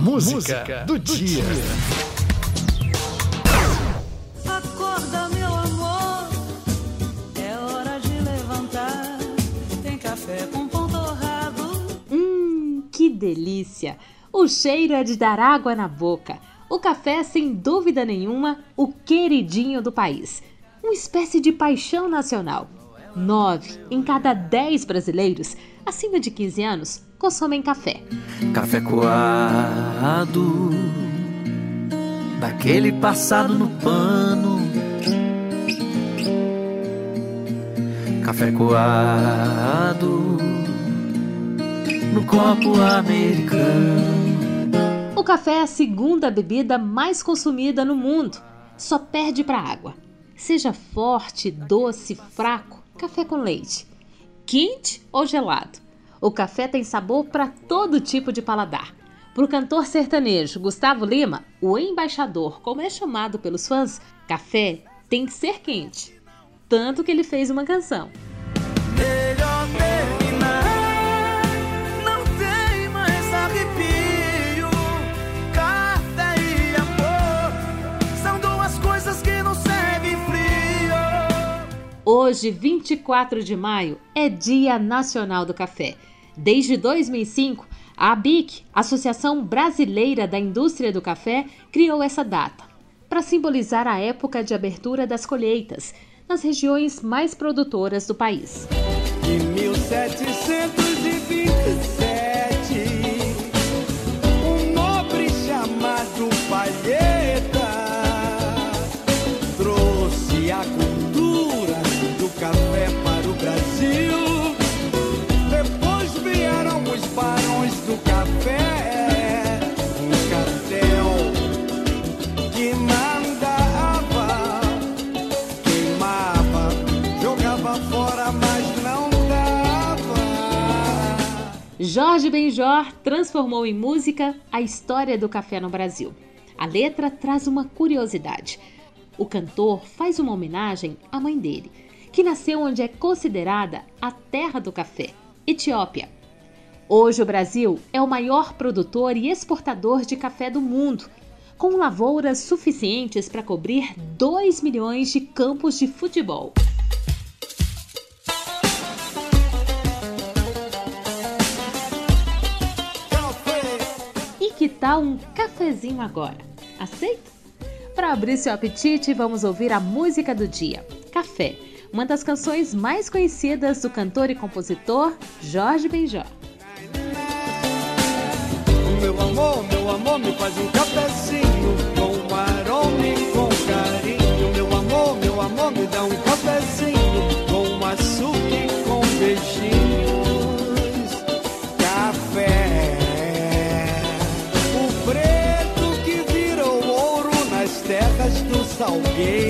Música, Música do, do, dia. Acorda, meu amor, é hora de levantar. Tem café com pão torrado. Hum, que delícia! O cheiro é de dar água na boca. O café é, sem dúvida nenhuma, o queridinho do país. Uma espécie de paixão nacional. Nove em cada dez brasileiros acima de 15 anos consomem café. Café coado, daquele passado no pano. Café coado, no copo americano. O café é a segunda bebida mais consumida no mundo, só perde para água. Seja forte, doce, fraco, café com leite. Quente ou gelado o café tem sabor para todo tipo de paladar. Para o cantor sertanejo Gustavo Lima, o embaixador, como é chamado pelos fãs, café tem que ser quente. Tanto que ele fez uma canção. Hoje, 24 de maio, é Dia Nacional do Café. Desde 2005, a ABIC, Associação Brasileira da Indústria do Café, criou essa data para simbolizar a época de abertura das colheitas nas regiões mais produtoras do país. Jorge Benjor transformou em música a história do café no Brasil. A letra traz uma curiosidade. O cantor faz uma homenagem à mãe dele, que nasceu onde é considerada a terra do café, Etiópia. Hoje o Brasil é o maior produtor e exportador de café do mundo, com lavouras suficientes para cobrir 2 milhões de campos de futebol. Um cafezinho agora? Aceita? Para abrir seu apetite, vamos ouvir a música do dia, Café, uma das canções mais conhecidas do cantor e compositor Jorge Benjó. Meu amor, meu amor, me faz um Salgueiro,